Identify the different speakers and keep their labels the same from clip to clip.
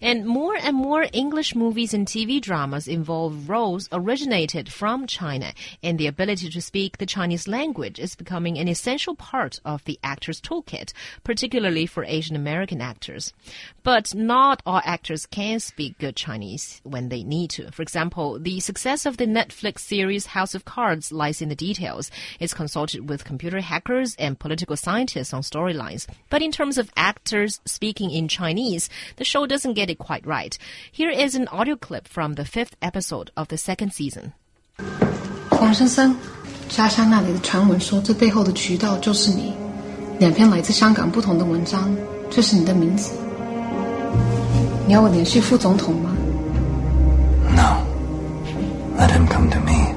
Speaker 1: And more and more English movies and TV dramas involve roles originated from China, and the ability to speak the Chinese language is becoming an essential part of the actor's toolkit, particularly for Asian American actors. But not all actors can speak good Chinese when they need to. For example, the success of the Netflix series House of Cards lies in the details. It's consulted with computer hackers and political scientists on storylines. But in terms of actors speaking in Chinese, the show doesn't get it quite right. Here is an audio clip from the fifth episode of the second season.
Speaker 2: 黄先生，家乡那里的传闻说，这背后的渠道就是你。两篇来自香港不同的文章，这是你的名字。你要我联系副总统吗？
Speaker 3: No. Let him come to me.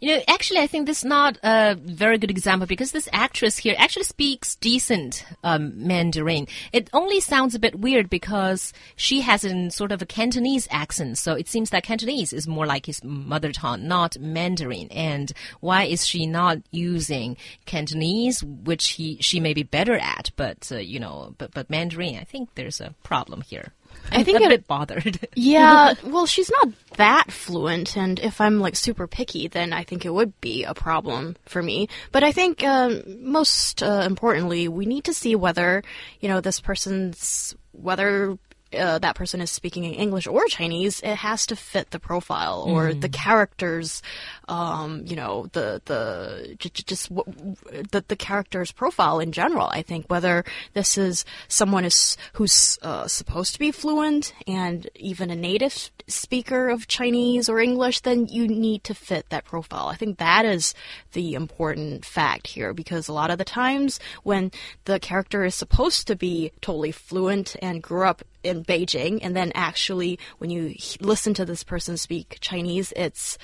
Speaker 1: You know, actually, I think this is not a very good example because this actress here actually speaks decent um, Mandarin. It only sounds a bit weird because she has a sort of a Cantonese accent. So it seems that Cantonese is more like his mother tongue, not Mandarin. And why is she not using Cantonese, which he she may be better at, but uh, you know, but but Mandarin? I think there's a problem here. I think a it, bit bothered.
Speaker 4: yeah, well, she's not that fluent, and if I'm like super picky, then I think it would be a problem for me. But I think um, most uh, importantly, we need to see whether you know this person's whether uh, that person is speaking English or Chinese, it has to fit the profile or mm. the characters, um, you know, the the just, just the the character's profile in general. I think whether this is someone is who's uh, supposed to be fluent and even a native speaker of Chinese or English, then you need to fit that profile. I think that is the important fact here because a lot of the times when the character is supposed to be totally fluent and grew up in Beijing, and then actually when you listen to this person speak Chinese, it's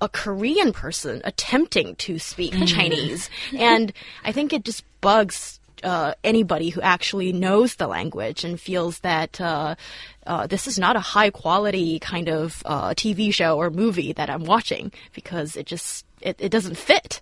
Speaker 4: a Korean person attempting to speak mm. Chinese, and I think it just bugs uh, anybody who actually knows the language and feels that uh, uh, this is not a high quality kind of uh, TV show or movie that I'm watching because it just it, it doesn't fit.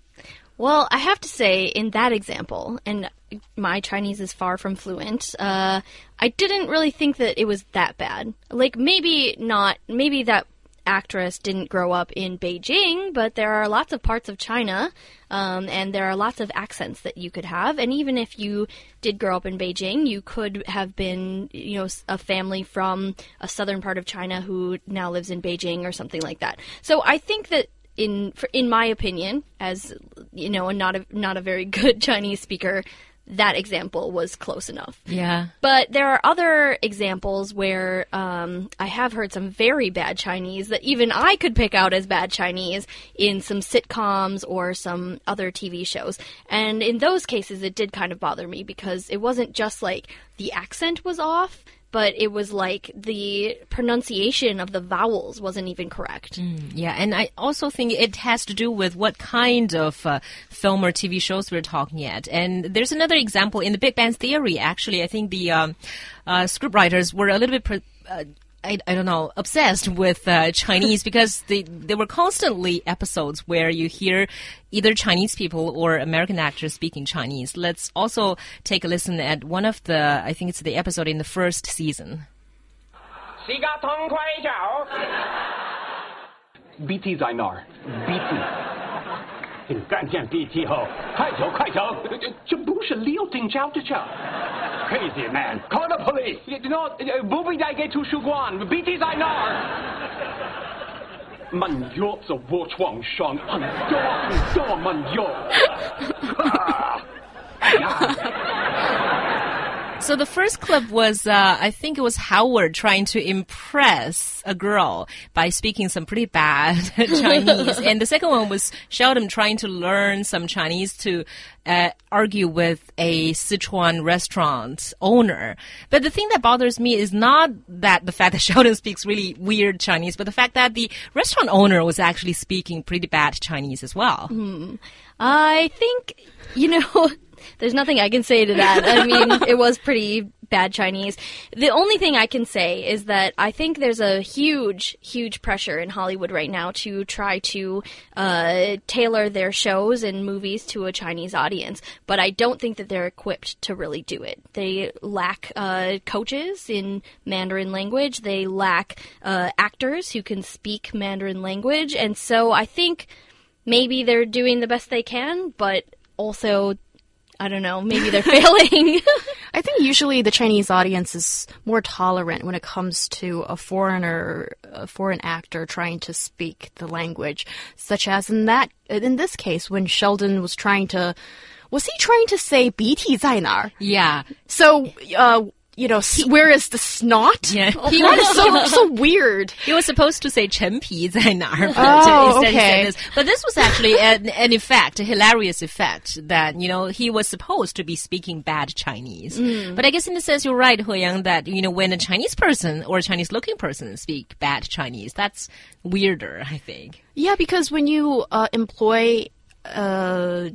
Speaker 5: Well, I have to say, in that example, and my Chinese is far from fluent, uh, I didn't really think that it was that bad. Like, maybe not, maybe that actress didn't grow up in Beijing, but there are lots of parts of China, um, and there are lots of accents that you could have. And even if you did grow up in Beijing, you could have been, you know, a family from a southern part of China who now lives in Beijing or something like that. So I think that in in my opinion, as you know, and not a not a very good Chinese speaker, that example was close enough.
Speaker 1: Yeah.
Speaker 5: But there are other examples where um, I have heard some very bad Chinese that even I could pick out as bad Chinese in some sitcoms or some other TV shows. And in those cases, it did kind of bother me because it wasn't just like the accent was off but it was like the pronunciation of the vowels wasn't even correct.
Speaker 1: Mm, yeah, and I also think it has to do with what kind of uh, film or TV shows we're talking at. And there's another example in the Big Bang Theory. Actually, I think the um, uh, scriptwriters were a little bit. Uh, I, I don't know, obsessed with uh, Chinese because they, there were constantly episodes where you hear either Chinese people or American actors speaking Chinese. Let's also take a listen at one of the, I think it's the episode in the first season.
Speaker 6: BT 在哪儿？BT。你干见 BT 后，快走快走，这不是六丁交的车。Crazy man, call the police. No, 不必带给图书馆，BT 在哪儿？慢药在我床上，很多很多慢药。
Speaker 1: So the first clip was, uh, I think it was Howard trying to impress a girl by speaking some pretty bad Chinese, and the second one was Sheldon trying to learn some Chinese to uh, argue with a Sichuan restaurant owner. But the thing that bothers me is not that the fact that Sheldon speaks really weird Chinese, but the fact that the restaurant owner was actually speaking pretty bad Chinese as well.
Speaker 5: Mm. I think, you know. There's nothing I can say to that. I mean, it was pretty bad Chinese. The only thing I can say is that I think there's a huge, huge pressure in Hollywood right now to try to uh, tailor their shows and movies to a Chinese audience. But I don't think that they're equipped to really do it. They lack uh, coaches in Mandarin language. They lack uh, actors who can speak Mandarin language, and so I think maybe they're doing the best they can, but also I don't know, maybe they're failing.
Speaker 4: I think usually the Chinese audience is more tolerant when it comes to a foreigner, a foreign actor trying to speak the language, such as in that, in this case, when Sheldon was trying to, was he trying to say BT 在哪儿?
Speaker 1: Yeah.
Speaker 4: So, uh, you know, s- where is the snot?
Speaker 1: Yeah.
Speaker 4: He was so, so weird.
Speaker 1: He was supposed to say 陈皮在哪儿, but
Speaker 4: Oh,
Speaker 1: instead he
Speaker 4: okay.
Speaker 1: said this. But this was actually an, an effect, a hilarious effect that, you know, he was supposed to be speaking bad Chinese. But I guess in a sense you're right, He Yang, that, you know, when a Chinese person or a Chinese looking person speak bad Chinese, that's weirder, I think.
Speaker 4: Yeah, because when you uh, employ a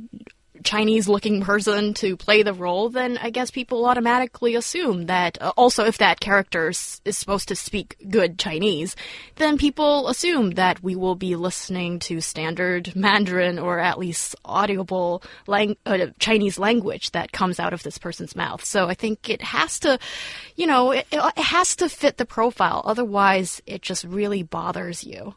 Speaker 4: Chinese looking person to play the role, then I guess people automatically assume that uh, also if that character is supposed to speak good Chinese, then people assume that we will be listening to standard Mandarin or at least audible lang- uh, Chinese language that comes out of this person's mouth. So I think it has to, you know, it, it has to fit the profile. Otherwise, it just really bothers you.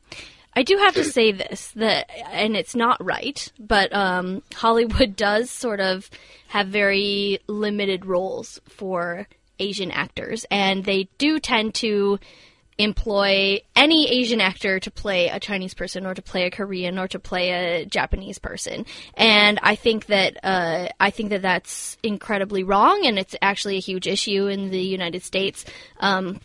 Speaker 5: I do have to say this that, and it's not right, but um, Hollywood does sort of have very limited roles for Asian actors, and they do tend to employ any Asian actor to play a Chinese person or to play a Korean or to play a Japanese person. And I think that uh, I think that that's incredibly wrong, and it's actually a huge issue in the United States. Um,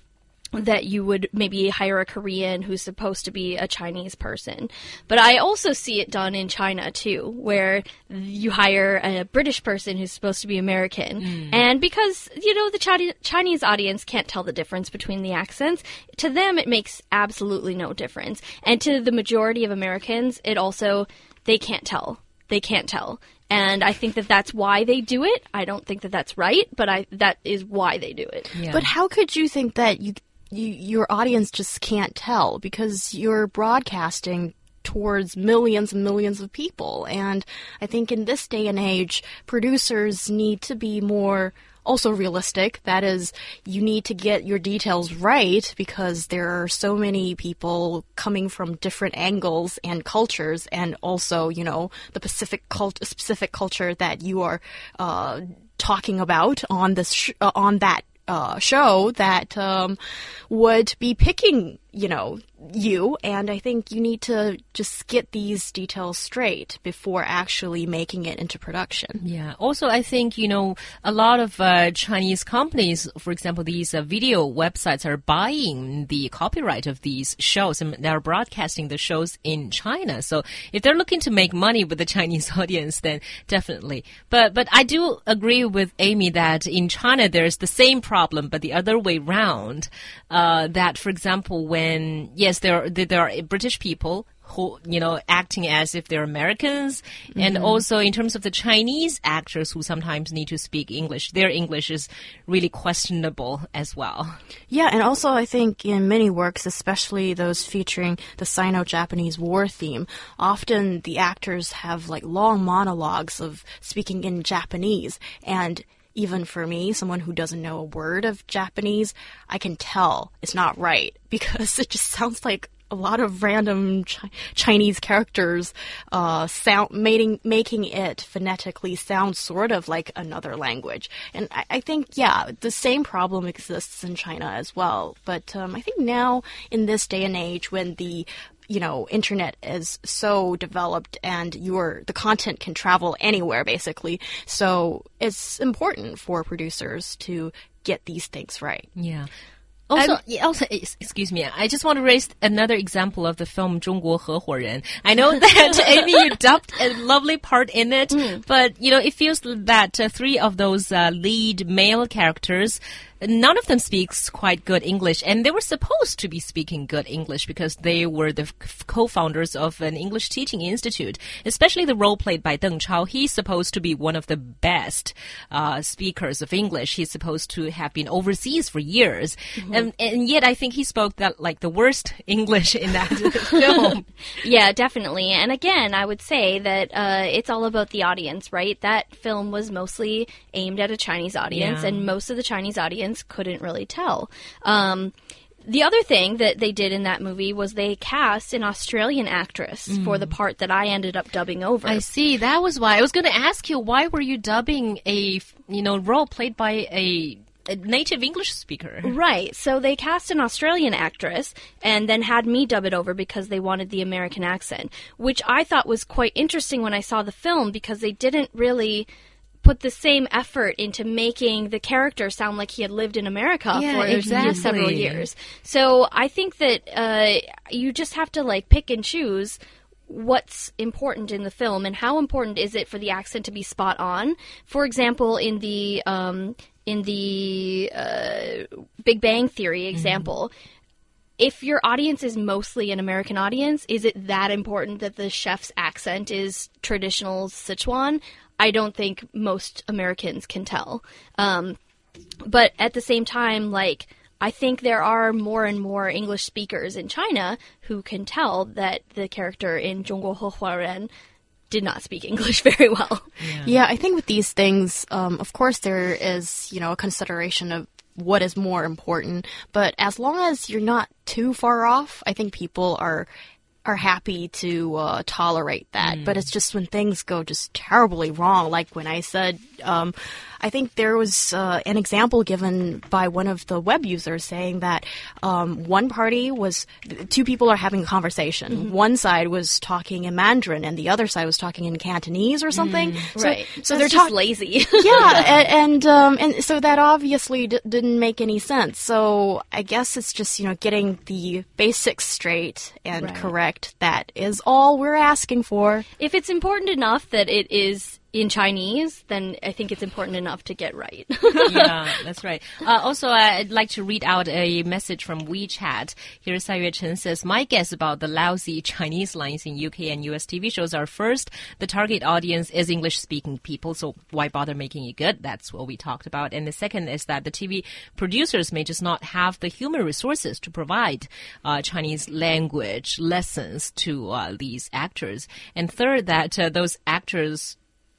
Speaker 5: that you would maybe hire a Korean who's supposed to be a Chinese person. But I also see it done in China too, where you hire a British person who's supposed to be American. Hmm. And because, you know, the Chinese audience can't tell the difference between the accents, to them it makes absolutely no difference. And to the majority of Americans, it also, they can't tell. They can't tell. And I think that that's why they do it. I don't think that that's right, but I that is why they do it.
Speaker 1: Yeah.
Speaker 4: But how could you think that you, you your audience just can't tell because you're broadcasting towards millions and millions of people. And I think in this day and age producers need to be more also realistic. That is you need to get your details right because there are so many people coming from different angles and cultures and also you know the Pacific cult specific culture that you are uh, talking about on this sh- uh, on that uh, show that um, would be picking, you know, you. And I think you need to just get these details straight before actually making it into production.
Speaker 1: Yeah. Also, I think, you know, a lot of uh, Chinese companies, for example, these uh, video websites are buying the copyright of these shows and they're broadcasting the shows in China. So if they're looking to make money with the Chinese audience, then definitely. But, but I do agree with Amy that in China there's the same problem, but the other way round. Uh, that, for example, when, yes, there are, there are British people who you know acting as if they're Americans, and mm-hmm. also in terms of the Chinese actors who sometimes need to speak English, their English is really questionable as well.
Speaker 4: Yeah, and also I think in many works, especially those featuring the Sino-Japanese war theme, often the actors have like long monologues of speaking in Japanese. And even for me, someone who doesn't know a word of Japanese, I can tell it's not right because it just sounds like a lot of random chi- Chinese characters uh, sound making making it phonetically sound sort of like another language. And I, I think yeah, the same problem exists in China as well. But um, I think now in this day and age, when the you know internet is so developed and your the content can travel anywhere basically so it's important for producers to get these things right
Speaker 1: Yeah. Also, yeah, also, ex- excuse me. I just want to raise another example of the film 中国合伙人. I know that Amy, you dubbed a lovely part in it, but you know, it feels that uh, three of those uh, lead male characters none of them speaks quite good English, and they were supposed to be speaking good English because they were the co-founders of an English teaching institute. Especially the role played by Deng Chao, he's supposed to be one of the best uh, speakers of English. He's supposed to have been overseas for years, and, and yet I think he spoke that like the worst English in that film.
Speaker 5: Yeah, definitely. And again, I would say that uh, it's all about the audience, right? That film was mostly aimed at a Chinese audience,
Speaker 1: Yeah.
Speaker 5: and most of the Chinese audience couldn't really tell. Um, the other thing that they did in that movie was they cast an Australian actress for the part that I ended up dubbing over.
Speaker 1: I see. That was why I was going to ask you why were you dubbing a you know role played by a, a native English speaker?
Speaker 5: Right. So they cast an Australian actress and then had me dub it over because they wanted the American accent, which I thought was quite interesting when I saw the film because they didn't really put the same effort into making the character sound like he had lived in America
Speaker 1: Yeah,
Speaker 5: for
Speaker 1: exactly.
Speaker 5: several years. So I think that uh, you just have to like pick and choose what's important in the film and how important is it for the accent to be spot on. For example, in the um, in the uh, Big Bang Theory example. If your audience is mostly an American audience, is it that important that the chef's accent is traditional Sichuan? I don't think most Americans can tell. Um, but at the same time, like, I think there are more and more English speakers in China who can tell that the character in Zhongguo Huaren did not speak English very well.
Speaker 4: Yeah, yeah I think with these things, um, of course, there is, you know, a consideration of what is more important. But as long as you're not too far off, I think people are are happy to uh, tolerate that. But it's just when things go just terribly wrong, like when I said, um, I think there was uh, an example given by one of the web users saying that um, one party was two people are having a conversation. One side was talking in Mandarin, and the other side was talking in Cantonese or something. So,
Speaker 5: right.
Speaker 4: So
Speaker 5: That's
Speaker 4: they're
Speaker 5: just lazy.
Speaker 4: yeah, and and, um, and so that obviously didn't make any sense. So I guess it's just you know getting the basics straight and
Speaker 5: Right.
Speaker 4: correct. That is all we're asking for.
Speaker 5: if it's important enough that it is in Chinese, then I think it's important enough to get right.
Speaker 1: yeah, that's right. Uh, also, I'd like to read out a message from WeChat. Here, Sai Yue Chen says, My guess about the lousy Chinese lines in UK and US TV shows are first, the target audience is English speaking people, so why bother making it good? That's what we talked about. And the second is that the TV producers may just not have the human resources to provide uh, Chinese language lessons to uh, these actors. And third, that uh, those actors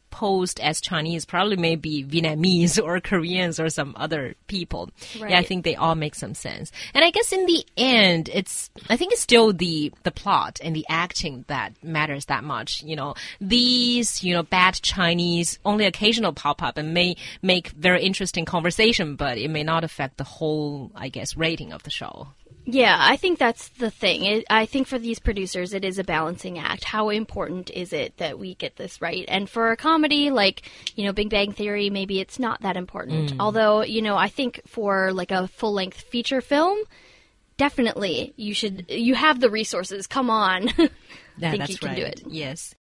Speaker 1: posed as Chinese probably may be Vietnamese or Koreans or some other people. Yeah, I think they all make some sense. And I guess in the end, it's I think it's still the the plot and the acting that matters that much. You know, these you know bad Chinese only occasional pop up and may make very interesting conversation, but it may not affect the whole I guess rating of the show.
Speaker 5: Yeah, I think that's the thing. It, I think for these producers, it is a balancing act. How important is it that we get this right? And for a comedy like, you know, Big Bang Theory, maybe it's not that important. Mm. Although, you know, I think for like a full length feature film, definitely you should, you have the resources. Come on.
Speaker 1: Yeah,
Speaker 5: think
Speaker 1: that's
Speaker 5: you can
Speaker 1: right.
Speaker 5: do it.
Speaker 1: Yes.